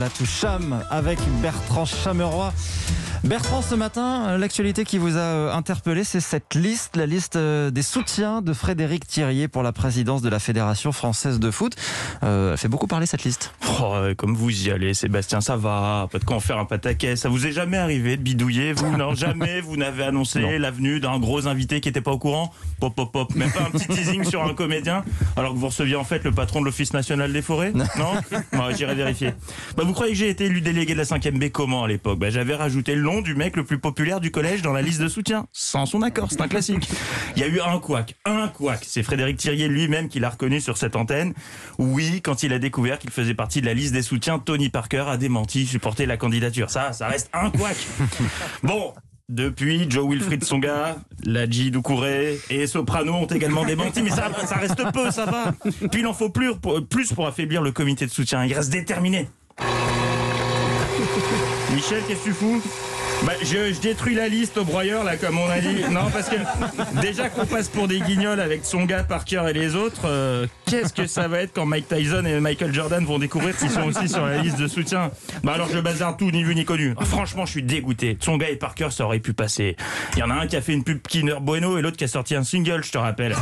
La touche Cham avec Bertrand Chameroy. Bertrand, ce matin, l'actualité qui vous a euh, interpellé, c'est cette liste, la liste euh, des soutiens de Frédéric Thirier pour la présidence de la Fédération française de foot. Euh, elle fait beaucoup parler cette liste. Oh, comme vous y allez, Sébastien, ça va. Pas de quoi en faire un pataquet. Ça vous est jamais arrivé de bidouiller, vous? Non, jamais vous n'avez annoncé l'avenue d'un gros invité qui n'était pas au courant? Pop, pop, pop. Même pas un petit teasing sur un comédien, alors que vous receviez en fait le patron de l'Office national des forêts? Non? Non J'irai vérifier. Bah, vous croyez que j'ai été élu délégué de la 5e B comment à l'époque? Bah, J'avais rajouté le nom du mec le plus populaire du collège dans la liste de soutien, sans son accord, c'est un classique. Il y a eu un couac, un couac. C'est Frédéric Thirier lui-même qui l'a reconnu sur cette antenne. Oui, quand il a découvert qu'il faisait partie de la liste des soutiens, Tony Parker a démenti supporter la candidature. Ça, ça reste un couac. Bon, depuis, Joe Wilfried Songa, Ladji Doucouré et Soprano ont également démenti, mais ça, ça reste peu, ça va. Puis il en faut plus pour, plus pour affaiblir le comité de soutien. Il reste déterminé. Michel, qu'est-ce que tu fous bah, je, détruis la liste au broyeur, là, comme on a dit. Non, parce que déjà qu'on passe pour des guignols avec son gars Parker et les autres, euh, qu'est-ce que ça va être quand Mike Tyson et Michael Jordan vont découvrir qu'ils sont aussi sur la liste de soutien Bah alors je bazarde tout, ni vu ni connu. Ah, franchement, je suis dégoûté. Son gars et Parker, ça aurait pu passer. Il y en a un qui a fait une pub Kinder Bueno et l'autre qui a sorti un single, je te rappelle.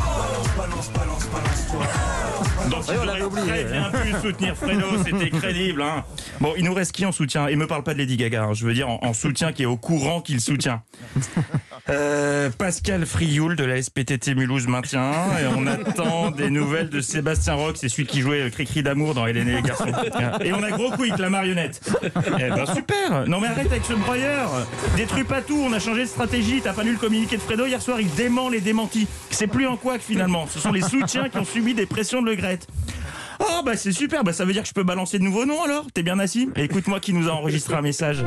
Donc il aurait très bien pu soutenir Fredo, c'était crédible. Hein. Bon, il nous reste qui en soutien? Et me parle pas de Lady Gaga, hein. je veux dire en, soutien qui est au courant qu'il soutient. Euh, Pascal Frioul de la SPTT Mulhouse maintient et on attend des nouvelles de Sébastien Roch, c'est celui qui jouait Cricri d'amour dans Hélène et les garçons. Et on a Gros Quick, la marionnette. Eh ben super Non mais arrête avec ce broyeur Détruis pas tout, on a changé de stratégie, t'as pas lu le communiqué de Fredo? Hier soir, il dément les démentis. C'est plus en quoi que finalement, ce sont les soutiens qui ont subi des pressions de Le Gret. Oh bah c'est super, bah ça veut dire que je peux balancer de nouveaux noms alors? T'es bien assis? Écoute-moi qui nous a enregistré un message.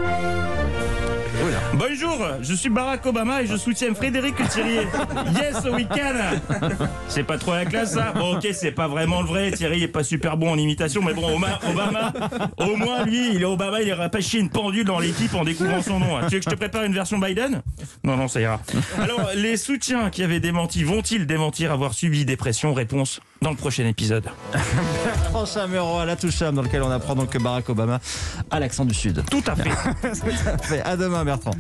Bonjour, je suis Barack Obama et je soutiens Frédéric Thierry. Yes au week-end C'est pas trop la classe ça Bon ok c'est pas vraiment le vrai, Thierry est pas super bon en imitation, mais bon Obama, au moins lui, il est Obama, il pas chier une pendule dans l'équipe en découvrant son nom. Tu veux que je te prépare une version Biden Non non ça ira. Alors les soutiens qui avaient démenti vont-ils démentir avoir subi des pressions Réponse dans le prochain épisode. Bertrand Chameroy à la touche dans lequel on apprend donc que Barack Obama a l'accent du Sud. Tout à fait. Tout à fait. À demain Bertrand.